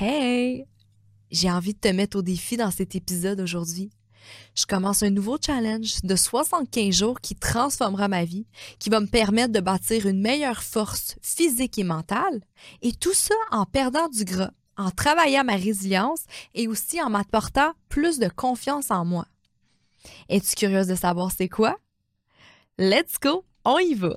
Hey! J'ai envie de te mettre au défi dans cet épisode aujourd'hui. Je commence un nouveau challenge de 75 jours qui transformera ma vie, qui va me permettre de bâtir une meilleure force physique et mentale, et tout ça en perdant du gras, en travaillant ma résilience et aussi en m'apportant plus de confiance en moi. Es-tu curieuse de savoir c'est quoi? Let's go, on y va!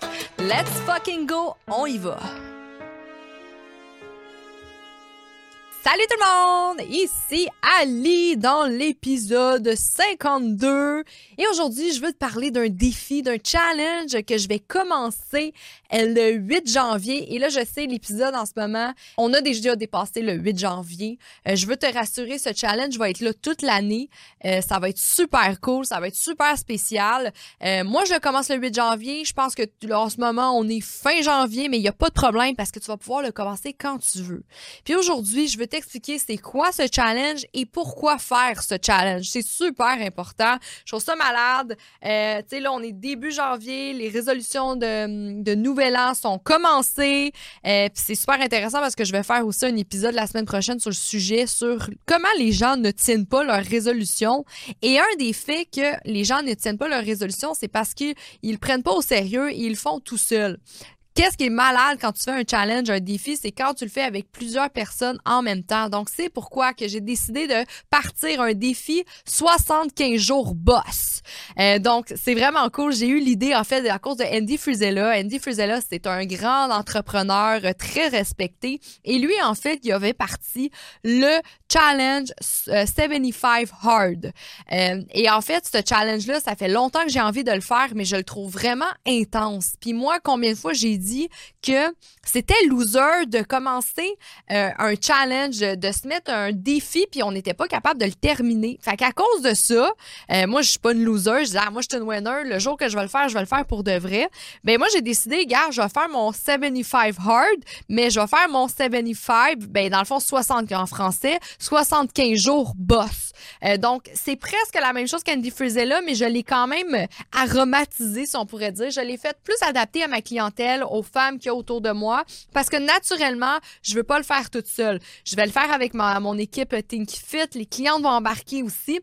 Let's fucking go, on y va! Salut tout le monde! Ici Ali dans l'épisode 52. Et aujourd'hui, je veux te parler d'un défi, d'un challenge que je vais commencer le 8 janvier. Et là, je sais, l'épisode en ce moment, on a déjà dépassé le 8 janvier. Euh, je veux te rassurer, ce challenge va être là toute l'année. Euh, ça va être super cool, ça va être super spécial. Euh, moi, je commence le 8 janvier. Je pense que là, en ce moment, on est fin janvier, mais il n'y a pas de problème parce que tu vas pouvoir le commencer quand tu veux. Puis aujourd'hui, je veux t'expliquer c'est quoi ce challenge et pourquoi faire ce challenge. C'est super important. Je trouve ça malade. Euh, tu sais, là, on est début janvier, les résolutions de, nouvel an sont commencées. Euh, c'est super intéressant parce que je vais faire aussi un épisode la semaine prochaine sur le sujet sur comment les gens ne tiennent pas leurs résolutions. Et un des faits que les gens ne tiennent pas leurs résolutions, c'est parce qu'ils ne prennent pas au sérieux et ils le font tout seuls. Qu'est-ce qui est malade quand tu fais un challenge, un défi, c'est quand tu le fais avec plusieurs personnes en même temps. Donc, c'est pourquoi que j'ai décidé de partir un défi 75 jours boss. Euh, donc, c'est vraiment cool. J'ai eu l'idée, en fait, à cause de Andy Frizella. Andy Frizella, c'est un grand entrepreneur très respecté. Et lui, en fait, il avait parti le challenge 75 euh, Hard. Euh, et en fait, ce challenge-là, ça fait longtemps que j'ai envie de le faire, mais je le trouve vraiment intense. Puis moi, combien de fois j'ai dit que c'était loser de commencer euh, un challenge, de se mettre un défi, puis on n'était pas capable de le terminer. Fait qu'à cause de ça, euh, moi, je suis pas une loser. Je dis, ah, moi, je suis une winner. Le jour que je vais le faire, je vais le faire pour de vrai. Ben moi, j'ai décidé, gars, je vais faire mon 75 hard, mais je vais faire mon 75, ben dans le fond, 60 en français, 75 jours boss. Euh, donc, c'est presque la même chose qu'Andy là, mais je l'ai quand même aromatisé, si on pourrait dire. Je l'ai fait plus adapté à ma clientèle, aux femmes qui y a autour de moi, parce que naturellement, je veux pas le faire toute seule. Je vais le faire avec mon équipe Think Fit. Les clientes vont embarquer aussi.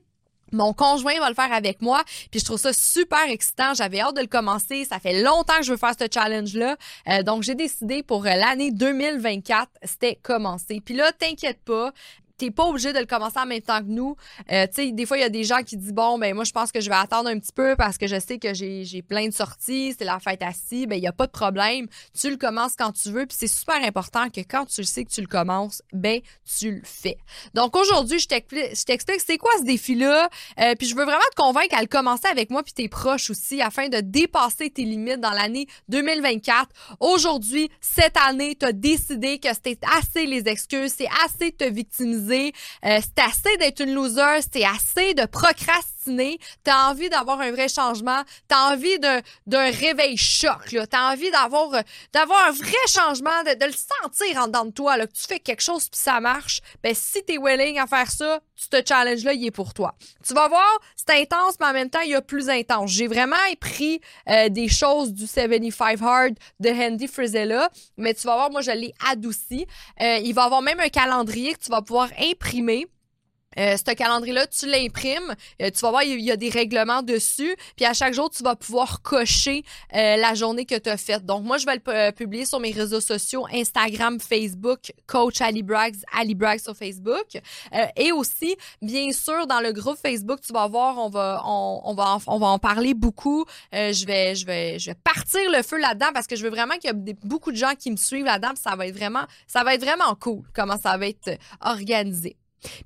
Mon conjoint va le faire avec moi, puis je trouve ça super excitant. J'avais hâte de le commencer. Ça fait longtemps que je veux faire ce challenge-là. Euh, donc, j'ai décidé pour l'année 2024, c'était commencer. Puis là, t'inquiète pas, t'es pas obligé de le commencer en même temps que nous. Euh, tu sais, des fois, il y a des gens qui disent, bon, ben moi, je pense que je vais attendre un petit peu parce que je sais que j'ai plein de sorties, c'est la fête assis, ben il y a pas de problème. Tu le commences quand tu veux, puis c'est super important que quand tu sais que tu le commences, ben tu le fais. Donc aujourd'hui, je t'explique c'est quoi ce défi-là, euh, puis je veux vraiment te convaincre à le commencer avec moi puis tes proches aussi afin de dépasser tes limites dans l'année 2024. Aujourd'hui, cette année, tu as décidé que c'était assez les excuses, c'est assez de te victimiser euh, c'est assez d'être une loser, c'est assez de procrastiner, t'as envie d'avoir un vrai changement, t'as envie d'un réveil choc, là, t'as envie d'avoir d'avoir un vrai changement, de, le sentir en dedans de toi, là, que tu fais quelque chose puis ça marche, ben si t'es willing à faire ça, ce challenge-là, il est pour toi. Tu vas voir, c'est intense, mais en même temps, il y a plus intense. J'ai vraiment pris euh, des choses du 75 Hard de Handy Frizella, mais tu vas voir, moi, je l'ai adouci. Euh, il va avoir même un calendrier que tu vas pouvoir imprimer euh, ce calendrier-là, tu l'imprimes, euh, tu vas voir, il y, a des règlements dessus, puis à chaque jour, tu vas pouvoir cocher euh, la journée que tu as faite. Donc, moi, je vais le publier sur mes réseaux sociaux, Instagram, Facebook, Coach Ali Braggs, Ali Braggs sur Facebook. et aussi, bien sûr, dans le groupe Facebook, tu vas voir, on va, on, va, en, on va en parler beaucoup. je, vais, je, vais, je vais partir le feu là-dedans parce que je veux vraiment qu'il y ait beaucoup de gens qui me suivent là-dedans. Ça va être vraiment, ça va être vraiment cool comment ça va être organisé.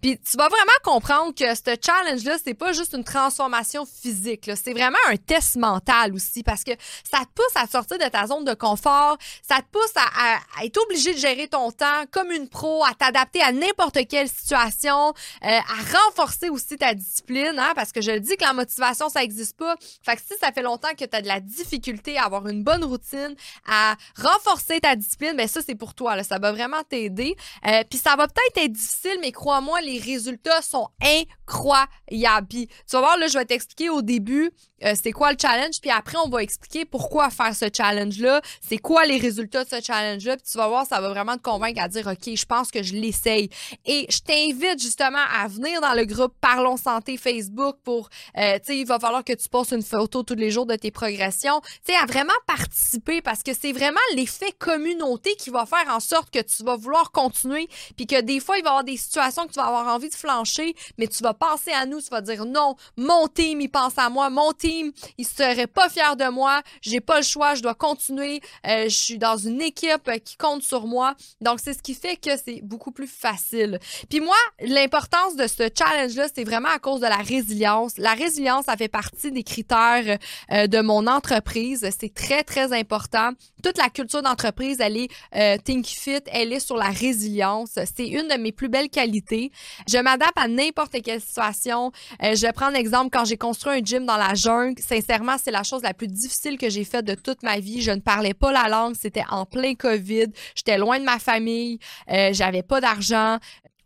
Puis tu vas vraiment comprendre que ce challenge-là, c'est pas juste une transformation physique. C'est vraiment un test mental aussi parce que ça te pousse à sortir de ta zone de confort, ça te pousse à, être obligé de gérer ton temps comme une pro, à t'adapter à n'importe quelle situation, euh, à renforcer aussi ta discipline, hein, parce que je le dis que la motivation, ça n'existe pas. Fait que si ça fait longtemps que tu as de la difficulté à avoir une bonne routine, à renforcer ta discipline, ben ça, c'est pour toi. Là. Ça va vraiment t'aider. Euh, Puis ça va peut-être être difficile, mais crois-moi, les résultats sont incroyables. Tu vas voir, là, je vais t'expliquer au début euh, c'est quoi le challenge, puis après, on va expliquer pourquoi faire ce challenge-là, c'est quoi les résultats de ce challenge-là, puis tu vas voir, ça va vraiment te convaincre à dire, OK, je pense que je l'essaye. Et je t'invite justement à venir dans le groupe Parlons Santé Facebook pour, euh, tu sais, il va falloir que tu postes une photo tous les jours de tes progressions, tu sais, à vraiment participer parce que c'est vraiment l'effet communauté qui va faire en sorte que tu vas vouloir continuer, puis que des fois, il va y avoir des situations que tu vas avoir envie de flancher, mais tu vas penser à nous, tu vas dire, non, mon team, il pense à moi, mon team, il serait pas fier de moi, j'ai pas le choix, je dois continuer, euh, je suis dans une équipe qui compte sur moi. Donc c'est ce qui fait que c'est beaucoup plus facile. Puis moi, l'importance de ce challenge là, c'est vraiment à cause de la résilience. La résilience, ça fait partie des critères euh, de mon entreprise, c'est très très important. Toute la culture d'entreprise, elle est euh, Think Fit, elle est sur la résilience. C'est une de mes plus belles qualités. Je m'adapte à n'importe quelle situation. je vais prendre l'exemple quand j'ai construit un gym dans la jungle sincèrement, c'est la chose la plus difficile que j'ai faite de toute ma vie. Je ne parlais pas la langue, c'était en plein COVID. J'étais loin de ma famille, euh, j'avais pas d'argent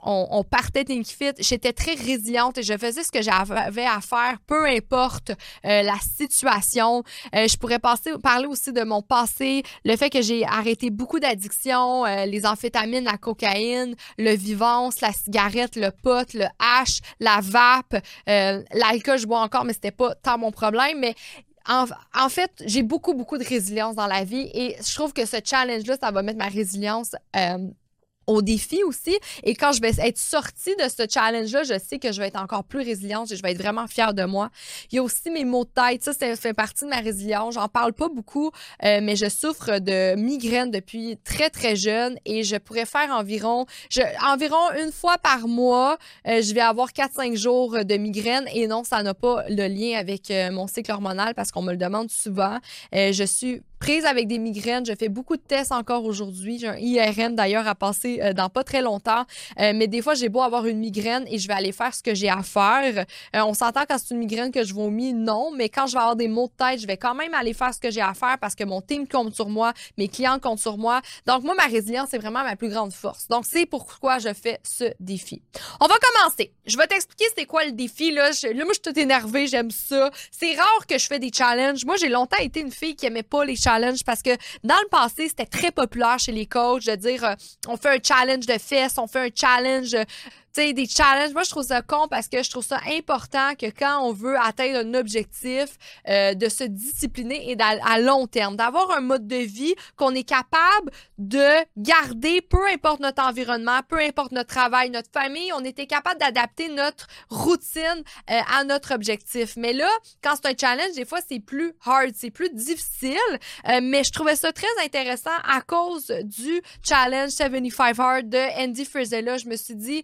on, partait fit. J'étais très résiliente et je faisais ce que j'avais à faire, peu importe euh, la situation. Euh, je pourrais passer, parler aussi de mon passé, le fait que j'ai arrêté beaucoup d'addictions, euh, les amphétamines, la cocaïne, le vivance, la cigarette, le pot, le hash, la vape, l'alcool, je bois encore, mais c'était pas tant mon problème. Mais en, en, fait, j'ai beaucoup, beaucoup de résilience dans la vie et je trouve que ce challenge-là, ça va mettre ma résilience au défi aussi. Et quand je vais être sortie de ce challenge-là, je sais que je vais être encore plus résiliente et je vais être vraiment fière de moi. Il y a aussi mes maux de tête. Ça, ça fait partie de ma résilience. J'en parle pas beaucoup, euh, mais je souffre de migraines depuis très, très jeune et je pourrais faire environ, je, environ une fois par mois, euh, je vais avoir 4-5 jours de migraine et non, ça n'a pas le lien avec euh, mon cycle hormonal parce qu'on me le demande souvent. je suis prise avec des migraines. Je fais beaucoup de tests encore aujourd'hui. J'ai un IRM d'ailleurs à passer euh, dans pas très longtemps. Euh, mais des fois, j'ai beau avoir une migraine et je vais aller faire ce que j'ai à faire. Euh, on s'entend quand c'est une migraine que je vomis, non. Mais quand je vais avoir des maux de tête, je vais quand même aller faire ce que j'ai à faire parce que mon team compte sur moi, mes clients comptent sur moi. Donc, moi, ma résilience, c'est vraiment ma plus grande force. Donc, c'est pourquoi je fais ce défi. On va commencer. Je vais t'expliquer c'est quoi le défi. Là, je, là moi, je suis toute énervée. J'aime ça. C'est rare que je fais des challenges. Moi, j'ai longtemps été une fille qui aimait pas les challenge parce que dans le passé, c'était très populaire chez les coachs de dire euh, on fait un challenge de fesses, on fait un challenge sais, des challenges. Moi, je trouve ça con parce que je trouve ça important que quand on veut atteindre un objectif, euh, de se discipliner et à long terme, d'avoir un mode de vie qu'on est capable de garder, peu importe notre environnement, peu importe notre travail, notre famille, on était capable d'adapter notre routine euh, à notre objectif. Mais là, quand c'est un challenge, des fois, c'est plus hard, c'est plus difficile. Euh, mais je trouvais ça très intéressant à cause du challenge 75 Hard de Andy Frisella. Je me suis dit,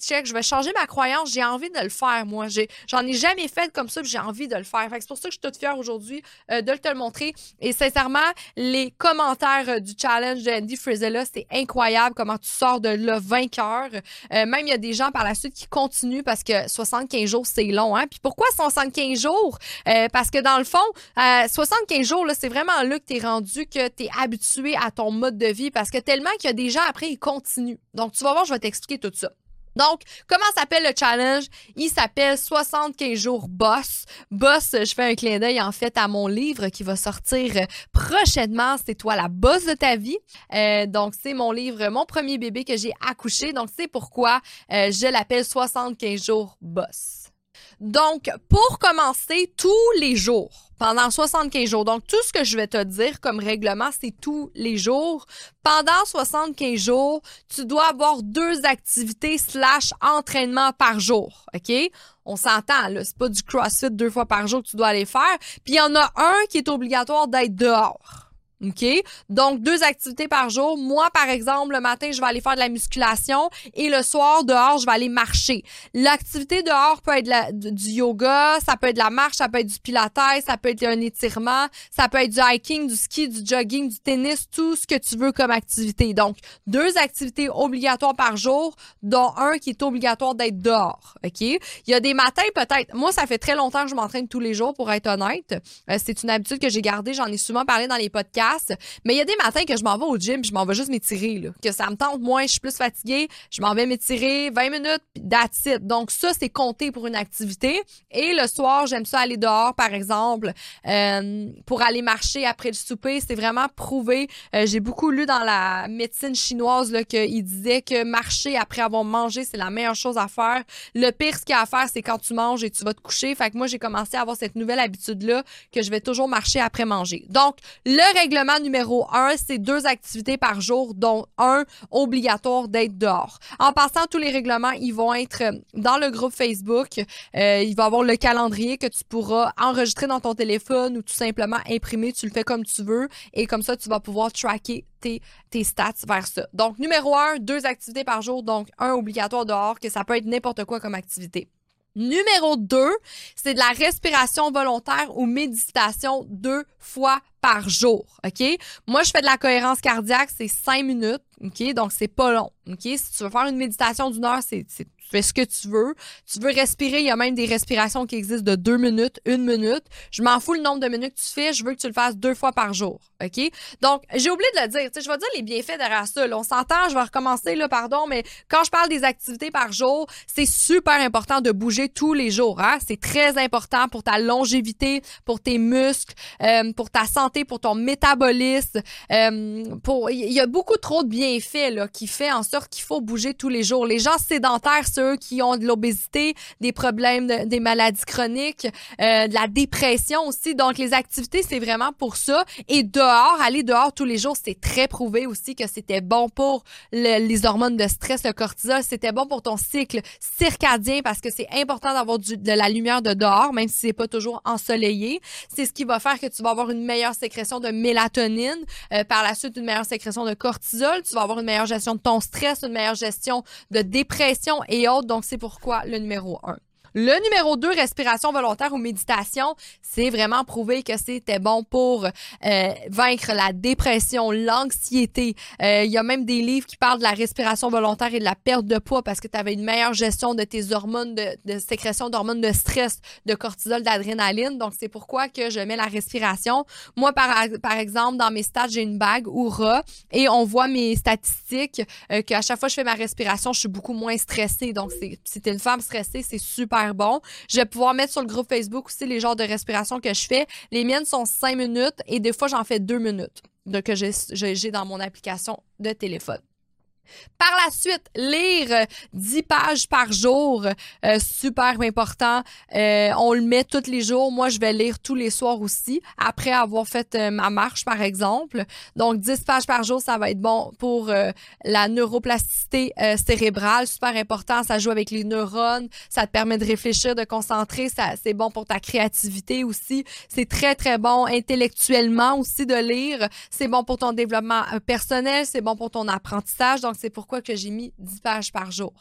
check, je vais changer ma croyance, j'ai envie de le faire, moi. J'en ai, jamais fait comme ça, j'ai envie de le faire. c'est pour ça que je suis toute fière aujourd'hui euh, de te le montrer. Et sincèrement, les commentaires euh, du challenge de Andy Frizella, c'est incroyable comment tu sors de là vainqueur. Euh, même, il y a des gens par la suite qui continuent parce que 75 jours, c'est long. Hein? Puis pourquoi 75 jours? parce que dans le fond, 75 jours, c'est vraiment là que tu es rendu, que tu es habitué à ton mode de vie parce que tellement qu'il y a des gens après, ils continuent. Donc, tu vas voir, je vais t'expliquer tout ça. Donc, comment s'appelle le challenge? Il s'appelle 75 jours boss. Boss, je fais un clin d'œil en fait à mon livre qui va sortir prochainement. C'est toi la boss de ta vie. Euh, donc, c'est mon livre, mon premier bébé que j'ai accouché. Donc, c'est pourquoi euh, je l'appelle 75 jours boss. Donc, pour commencer, tous les jours, pendant 75 jours. Donc, tout ce que je vais te dire comme règlement, c'est tous les jours. Pendant 75 jours, tu dois avoir deux activités slash entraînement par jour. OK? On s'entend, là. C'est pas du CrossFit deux fois par jour que tu dois aller faire. Puis, il y en a un qui est obligatoire d'être dehors. OK? Donc, deux activités par jour. Moi, par exemple, le matin, je vais aller faire de la musculation et le soir, dehors, je vais aller marcher. L'activité dehors peut être du yoga, ça peut être de la marche, ça peut être du pilates, ça peut être un étirement, ça peut être du hiking, du ski, du jogging, du tennis, tout ce que tu veux comme activité. Donc, deux activités obligatoires par jour, dont un qui est obligatoire d'être dehors. OK? Il y a des matins, peut-être. Moi, ça fait très longtemps que je m'entraîne tous les jours, pour être honnête. Euh, c'est une habitude que j'ai gardée. J'en ai souvent parlé dans les podcasts. Mais il y a des matins que je m'en vais au gym, je m'en vais juste m'étirer, là. Que ça me tente moins, je suis plus fatiguée, je m'en vais m'étirer 20 minutes, that's it. Donc ça, c'est compté pour une activité. Et le soir, j'aime ça aller dehors, par exemple, euh, pour aller marcher après le souper. C'est vraiment prouvé. Euh, j'ai beaucoup lu dans la médecine chinoise là, qu'il disait que marcher après avoir mangé, c'est la meilleure chose à faire. Le pire, ce qu'il y a à faire, c'est quand tu manges et tu vas te coucher. Fait que moi, j'ai commencé à avoir cette nouvelle habitude-là que je vais toujours marcher après manger. Donc, le règlement règlement numéro un, c'est deux activités par jour, dont un obligatoire d'être dehors. En passant, tous les règlements, ils vont être dans le groupe Facebook. Euh, il va y avoir le calendrier que tu pourras enregistrer dans ton téléphone ou tout simplement imprimer. Tu le fais comme tu veux et comme ça, tu vas pouvoir tracker tes, tes, stats vers ça. Donc, numéro un, deux activités par jour, donc un obligatoire dehors, que ça peut être n'importe quoi comme activité. Numéro 2, c'est de la respiration volontaire ou méditation deux fois par jour, OK? Moi, je fais de la cohérence cardiaque, c'est cinq minutes, OK? Donc, c'est pas long, OK? Si tu veux faire une méditation d'une heure, c'est tu fais ce que tu veux. Tu veux respirer, il y a même des respirations qui existent de deux minutes, une minute. Je m'en fous le nombre de minutes que tu fais, je veux que tu le fasses deux fois par jour. OK? Donc, j'ai oublié de le dire. Je vais dire les bienfaits derrière ça. On s'entend, je vais recommencer, là, pardon, mais quand je parle des activités par jour, c'est super important de bouger tous les jours. Hein? C'est très important pour ta longévité, pour tes muscles, euh, pour ta santé, pour ton métabolisme. Euh, il y a beaucoup trop de bienfaits là, qui fait en sorte qu'il faut bouger tous les jours. Les gens sédentaires, ceux qui ont de l'obésité, des problèmes, des maladies chroniques, euh, de la dépression aussi. Donc, les activités, c'est vraiment pour ça. Et dehors, aller dehors tous les jours, c'est très prouvé aussi que c'était bon pour les hormones de stress, le cortisol. C'était bon pour ton cycle circadien parce que c'est important d'avoir de la lumière de dehors, même si c'est pas toujours ensoleillé. C'est ce qui va faire que tu vas avoir une meilleure sécrétion de mélatonine, euh, par la suite une meilleure sécrétion de cortisol. Vas avoir une meilleure gestion de ton stress, une meilleure gestion de dépression et autres. Donc, c'est pourquoi le numéro 1. Le numéro 2, respiration volontaire ou méditation, c'est vraiment prouvé que c'était bon pour euh, vaincre la dépression, l'anxiété. Euh, il y a même des livres qui parlent de la respiration volontaire et de la perte de poids parce que tu avais une meilleure gestion de tes hormones, de, de sécrétion d'hormones de stress, de cortisol, d'adrénaline. Donc, c'est pourquoi que je mets la respiration. Moi, par, par exemple, dans mes stats, j'ai une bague Oura et on voit mes statistiques euh, qu'à chaque fois que je fais ma respiration, je suis beaucoup moins stressée. Donc, si t'es une femme stressée, c'est super bon. Je vais pouvoir mettre sur le groupe Facebook aussi les genres de respiration que je fais. Les miennes sont cinq minutes et des fois, j'en fais deux minutes que j'ai dans mon application de téléphone. Par la suite, lire 10 pages par jour, euh, super important. Euh, on le met tous les jours. Moi, je vais lire tous les soirs aussi, après avoir fait euh, ma marche, par exemple. Donc, 10 pages par jour, ça va être bon pour la neuroplasticité cérébrale, super important. Ça joue avec les neurones, ça te permet de réfléchir, de concentrer. Ça, c'est bon pour ta créativité aussi. C'est très, très bon intellectuellement aussi de lire. C'est bon pour ton développement personnel, c'est bon pour ton apprentissage. C'est pourquoi que j'ai mis 10 pages par jour.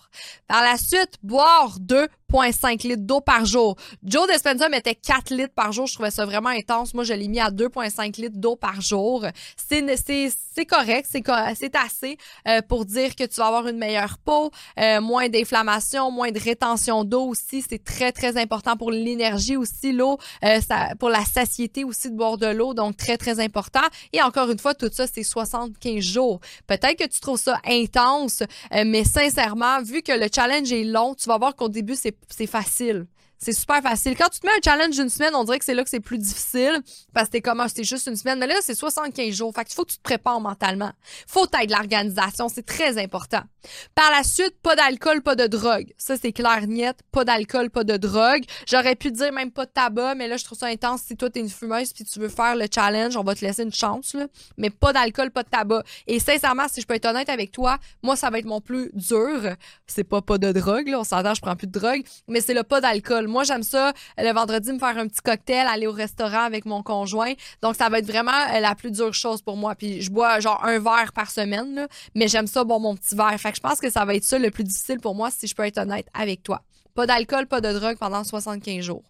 Par la suite, boire 2,5 litres d'eau par jour. Joe Dispenza mettait 4 litres par jour. Je trouvais ça vraiment intense. Moi, je l'ai mis à 2,5 litres d'eau par jour. C'est correct, c'est assez euh, pour dire que tu vas avoir une meilleure peau, euh, moins d'inflammation, moins de rétention d'eau aussi. C'est très, très important pour l'énergie aussi, l'eau, euh, pour la satiété aussi de boire de l'eau. Donc, très, très important. Et encore une fois, tout ça, c'est 75 jours. Peut-être que tu trouves ça intense, euh, mais sincèrement, vu que le challenge est long, tu vas voir qu'au début, c'est facile. C'est super facile. Quand tu te mets un challenge d'une semaine, on dirait que c'est là que c'est plus difficile parce que t'es comme, ah, c'est juste une semaine. Mais là, c'est 75 jours. Fait qu'il faut que tu te prépares mentalement. Faut être de l'organisation. C'est très important. Par la suite, pas d'alcool, pas de drogue. Ça, c'est clair, net. Pas d'alcool, pas de drogue. J'aurais pu dire même pas de tabac, mais là, je trouve ça intense. Si toi, t'es une fumeuse puis tu veux faire le challenge, on va te laisser une chance. Mais pas d'alcool, pas de tabac. Et sincèrement, si je peux être honnête avec toi, moi, ça va être mon plus dur. C'est pas pas de drogue, là. On s'entend, je prends plus de drogue. Mais c'est le pas d'alcool moi, j'aime ça le vendredi me faire un petit cocktail, aller au restaurant avec mon conjoint. Donc, ça va être vraiment la plus dure chose pour moi. Puis, je bois genre un verre par semaine, mais j'aime ça, bon, mon petit verre. Je pense que ça va être ça le plus difficile pour moi, si je peux être honnête avec toi. Pas d'alcool, pas de drogue pendant 75 jours.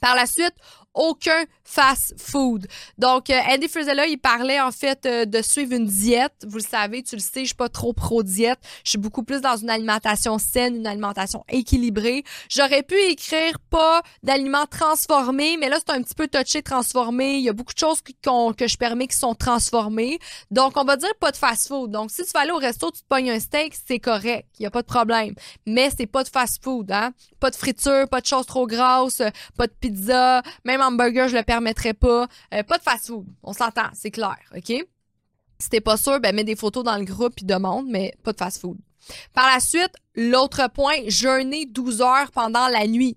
Par la suite, aucun fast food. Donc, euh, Andy Frizella, il parlait en fait euh, de suivre une diète. Vous le savez, tu le sais, je suis pas trop pro-diète. Je suis beaucoup plus dans une alimentation saine, une alimentation équilibrée. J'aurais pu écrire pas d'aliments transformés, mais là, c'est un petit peu touché transformé. Il y a beaucoup de choses que je permets qui sont transformées. Donc, on va dire pas de fast food. Donc, si tu vas aller au resto, tu te pognes un steak, c'est correct. Il y a pas de problème. Mais c'est pas de fast food, hein. Pas de friture, pas de choses trop grasses, pas de pizza, même hamburger, je le permettrais pas. Euh, pas de fast-food. On s'entend, c'est clair, OK? Si t'es pas sûr, ben mets des photos dans le groupe et demande, mais pas de fast-food. Par la suite, l'autre point, jeûner 12 heures pendant la nuit.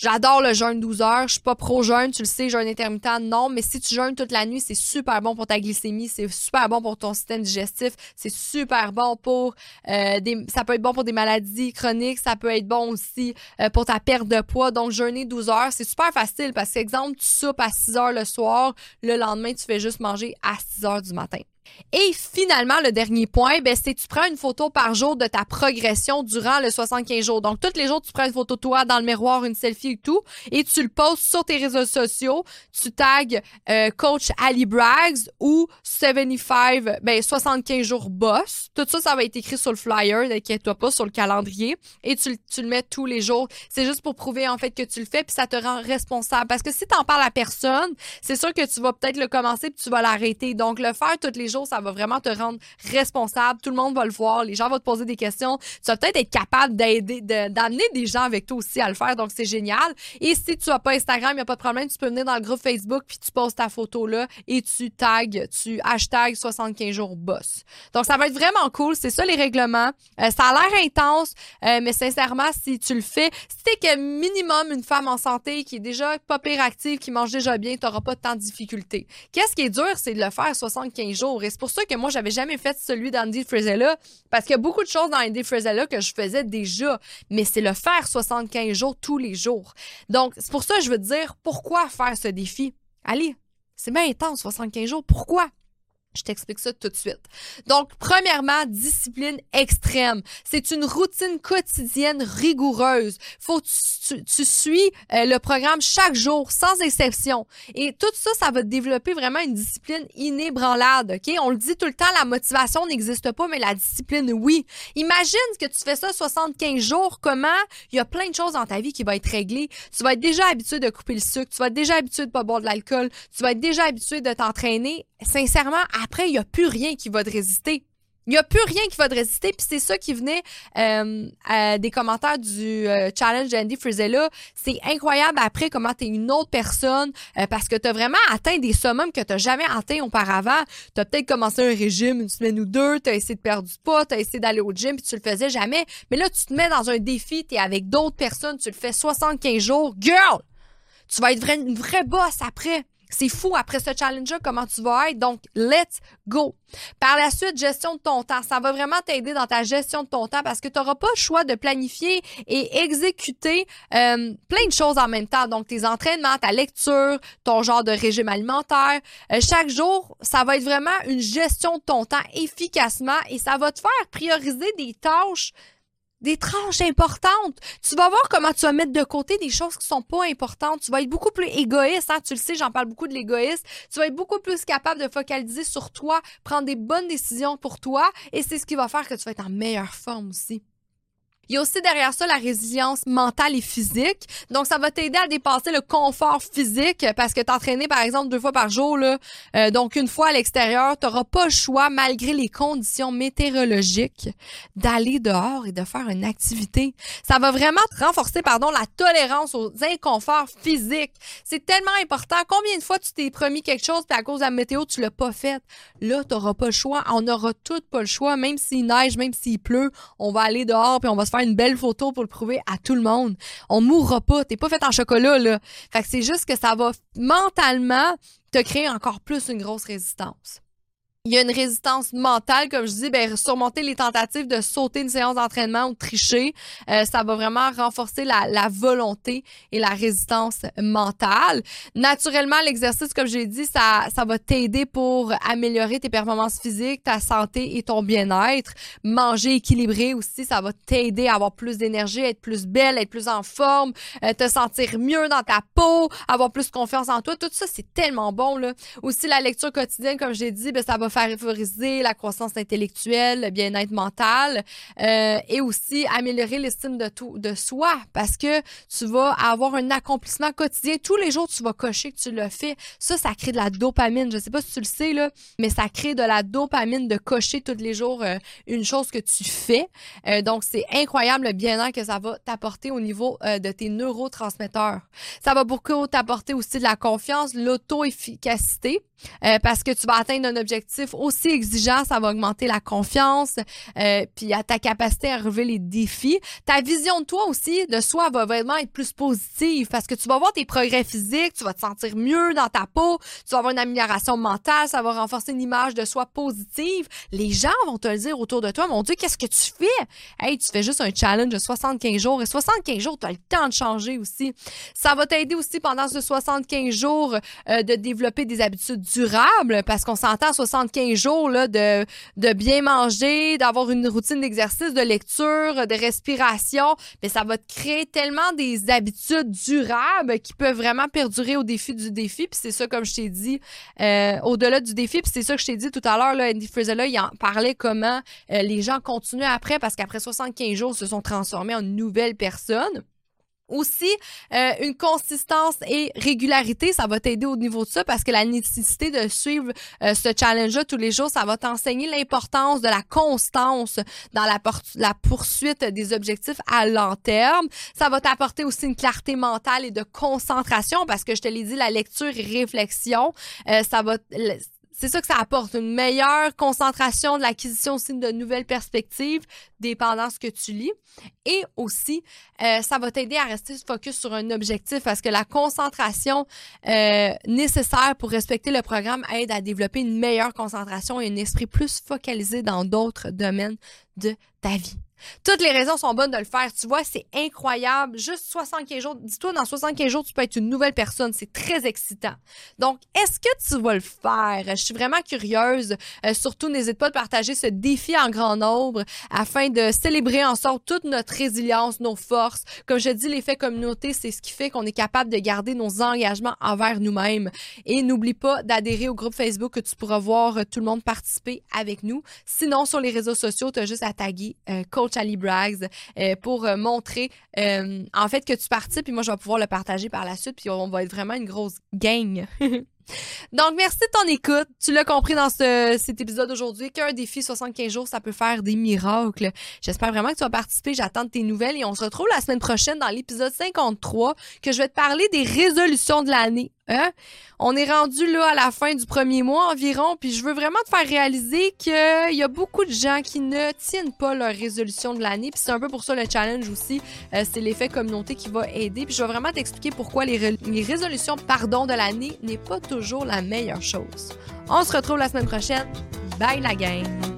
J'adore le jeûne 12 heures. Je suis pas pro-jeûne, tu le sais, jeûne intermittent, non. Mais si tu jeûnes toute la nuit, c'est super bon pour ta glycémie, c'est super bon pour ton système digestif, c'est super bon pour euh, des, ça peut être bon pour des maladies chroniques, ça peut être bon aussi euh, pour ta perte de poids. Donc jeûner 12 heures, c'est super facile parce que exemple, tu soupes à 6 heures le soir, le lendemain tu fais juste manger à 6 heures du matin. Et finalement, le dernier point, ben, c'est tu prends une photo par jour de ta progression durant le 75 jours. Donc, tous les jours, tu prends une photo de toi dans le miroir, une selfie et tout, et tu le postes sur tes réseaux sociaux. Tu tags euh, coach Ali Braggs ou 75, ben, 75 jours boss. Tout ça, ça va être écrit sur le flyer, n'inquiète-toi pas, sur le calendrier. Et tu, tu le mets tous les jours. C'est juste pour prouver, en fait, que tu le fais, puis ça te rend responsable. Parce que si tu en parles à personne, c'est sûr que tu vas peut-être le commencer, puis tu vas l'arrêter. Donc, le faire tous les jours, ça va vraiment te rendre responsable. Tout le monde va le voir. Les gens vont te poser des questions. Tu vas peut-être être capable d'aider, d'amener des gens avec toi aussi à le faire. Donc, c'est génial. Et si tu n'as pas Instagram, il n'y a pas de problème. Tu peux venir dans le groupe Facebook puis tu poses ta photo là et tu tags, tu hashtag 75 jours boss. Donc, ça va être vraiment cool. C'est ça les règlements. Euh, ça a l'air intense, euh, mais sincèrement, si tu le fais, si t'es que minimum une femme en santé qui est déjà pas pire active, qui mange déjà bien, tu n'auras pas tant de difficultés. Qu'est-ce qui est dur, c'est de le faire 75 jours. C'est pour ça que moi, j'avais jamais fait celui d'Andy Frizella parce qu'il y a beaucoup de choses dans Andy Frizella que je faisais déjà, mais c'est le faire 75 jours tous les jours. Donc, c'est pour ça que je veux dire pourquoi faire ce défi. Allez, c'est bien intense, 75 jours. Pourquoi? Je t'explique ça tout de suite. Donc, premièrement, discipline extrême. C'est une routine quotidienne rigoureuse. Faut tu, tu, suis euh, le programme chaque jour, sans exception. Et tout ça, ça va développer vraiment une discipline inébranlable. Ok, on le dit tout le temps, la motivation n'existe pas, mais la discipline, oui. Imagine que tu fais ça 75 jours. Comment? Il y a plein de choses dans ta vie qui vont être réglées. Tu vas être déjà habitué de couper le sucre. Tu vas être déjà habitué de pas boire de l'alcool. Tu vas être déjà habitué de t'entraîner. Sincèrement, après, il n'y a plus rien qui va te résister. Il n'y a plus rien qui va te résister. Puis c'est ça qui venait euh, des commentaires du euh, challenge d'Andy Frizella. C'est incroyable après comment tu es une autre personne euh, parce que tu as vraiment atteint des summums que tu jamais atteints auparavant. Tu as peut-être commencé un régime une semaine ou deux, tu as essayé de perdre du poids, tu as essayé d'aller au gym puis tu le faisais jamais. Mais là, tu te mets dans un défi, tu es avec d'autres personnes, tu le fais 75 jours. Girl! Tu vas être une vraie boss après. C'est fou après ce challenge-là comment tu vas être. Donc, let's go. Par la suite, gestion de ton temps. Ça va vraiment t'aider dans ta gestion de ton temps parce que tu n'auras pas le choix de planifier et exécuter euh, plein de choses en même temps. Donc, tes entraînements, ta lecture, ton genre de régime alimentaire. Euh, chaque jour, ça va être vraiment une gestion de ton temps efficacement et ça va te faire prioriser des tâches des tranches importantes. Tu vas voir comment tu vas mettre de côté des choses qui sont pas importantes. Tu vas être beaucoup plus égoïste. Hein? Tu le sais, j'en parle beaucoup de l'égoïsme. Tu vas être beaucoup plus capable de focaliser sur toi, prendre des bonnes décisions pour toi. Et c'est ce qui va faire que tu vas être en meilleure forme aussi. Il y a aussi derrière ça la résilience mentale et physique. Donc, ça va t'aider à dépasser le confort physique parce que t'entraîner, par exemple, deux fois par jour, là, euh, donc une fois à l'extérieur, t'auras pas le choix, malgré les conditions météorologiques, d'aller dehors et de faire une activité. Ça va vraiment te renforcer, pardon, la tolérance aux inconforts physiques. C'est tellement important. Combien de fois tu t'es promis quelque chose puis à cause de la météo, tu l'as pas fait? Là, t'auras pas le choix. On aura tout pas le choix. Même s'il neige, même s'il pleut, on va aller dehors puis on va se faire une belle photo pour le prouver à tout le monde. On mourra pas. T'es pas fait en chocolat, là. Fait que c'est juste que ça va mentalement te créer encore plus une grosse résistance. Il y a une résistance mentale, comme je dis, ben, surmonter les tentatives de sauter une séance d'entraînement ou de tricher, euh, ça va vraiment renforcer la, la, volonté et la résistance mentale. Naturellement, l'exercice, comme j'ai dit, ça, ça va t'aider pour améliorer tes performances physiques, ta santé et ton bien-être. Manger équilibré aussi, ça va t'aider à avoir plus d'énergie, être plus belle, être plus en forme, euh, te sentir mieux dans ta peau, avoir plus confiance en toi. Tout ça, c'est tellement bon. Là. Aussi, la lecture quotidienne, comme j'ai dit, ben, ça va faire favoriser la croissance intellectuelle, le bien-être mental euh, et aussi améliorer l'estime de, soi parce que tu vas avoir un accomplissement quotidien. Tous les jours, tu vas cocher que tu le fais. Ça, ça crée de la dopamine. Je sais pas si tu le sais, là, mais ça crée de la dopamine de cocher tous les jours euh, une chose que tu fais. Euh, donc, c'est incroyable le bien-être que ça va t'apporter au niveau de tes neurotransmetteurs. Ça va beaucoup t'apporter aussi de la confiance, l'auto-efficacité. Parce que tu vas atteindre un objectif aussi exigeant, ça va augmenter la confiance, euh, puis à ta capacité à relever les défis. Ta vision de toi aussi, de soi, va vraiment être plus positive parce que tu vas voir tes progrès physiques, tu vas te sentir mieux dans ta peau, tu vas avoir une amélioration mentale, ça va renforcer une image de soi positive. Les gens vont te le dire autour de toi, mon Dieu, qu'est-ce que tu fais? Hey, tu fais juste un challenge de 75 jours et 75 jours, tu as le temps de changer aussi. Ça va t'aider aussi pendant ce 75 jours euh, de développer des habitudes durable parce qu'on s'entend 75 jours là, de, de bien manger, d'avoir une routine d'exercice, de lecture, de respiration. Mais ça va te créer tellement des habitudes durables qui peuvent vraiment perdurer au défi du défi. Puis c'est ça, comme je t'ai dit, euh, au-delà du défi. Puis c'est ça que je t'ai dit tout à l'heure, Andy Frizella, il en parlait comment euh, les gens continuent après parce qu'après 75 jours, ils se sont transformés en une nouvelle personne. Aussi, euh, une consistance et régularité, ça va t'aider au niveau de ça parce que la nécessité de suivre euh, ce challenge-là tous les jours, ça va t'enseigner l'importance de la constance dans la, poursuite des objectifs à long terme. Ça va t'apporter aussi une clarté mentale et de concentration parce que je te l'ai dit, la lecture et réflexion, euh, ça va c'est ça que ça apporte, une meilleure concentration de l'acquisition aussi de nouvelles perspectives, dépendant ce que tu lis. Et aussi, euh, ça va t'aider à rester focus sur un objectif parce que la concentration euh, nécessaire pour respecter le programme aide à développer une meilleure concentration et un esprit plus focalisé dans d'autres domaines de ta vie. Toutes les raisons sont bonnes de le faire. Tu vois, c'est incroyable. Juste 75 jours. Dis-toi, dans 75 jours, tu peux être une nouvelle personne. C'est très excitant. Donc, est-ce que tu vas le faire? Je suis vraiment curieuse. Euh, surtout, n'hésite pas à partager ce défi en grand nombre afin de célébrer ensemble toute notre résilience, nos forces. Comme je dis, l'effet communauté, c'est ce qui fait qu'on est capable de garder nos engagements envers nous-mêmes. Et n'oublie pas d'adhérer au groupe Facebook que tu pourras voir tout le monde participer avec nous. Sinon, sur les réseaux sociaux, tu as juste à taguer euh, Charlie Braggs euh, pour euh, montrer euh, en fait que tu participes puis moi je vais pouvoir le partager par la suite puis on va être vraiment une grosse gang. Donc, merci de ton écoute. Tu l'as compris dans cet épisode d'aujourd'hui qu'un défi 75 jours, ça peut faire des miracles. J'espère vraiment que tu vas participer. J'attends tes nouvelles et on se retrouve la semaine prochaine dans l'épisode 53 que je vais te parler des résolutions de l'année. Hein? On est rendu là à la fin du premier mois environ, puis je veux vraiment te faire réaliser qu'il y a beaucoup de gens qui ne tiennent pas leur résolution de l'année, puis c'est un peu pour ça le challenge aussi, euh, c'est l'effet communauté qui va aider, puis je vais vraiment t'expliquer pourquoi les, résolutions pardon de l'année n'est pas toujours la meilleure chose. On se retrouve la semaine prochaine. Bye la gang!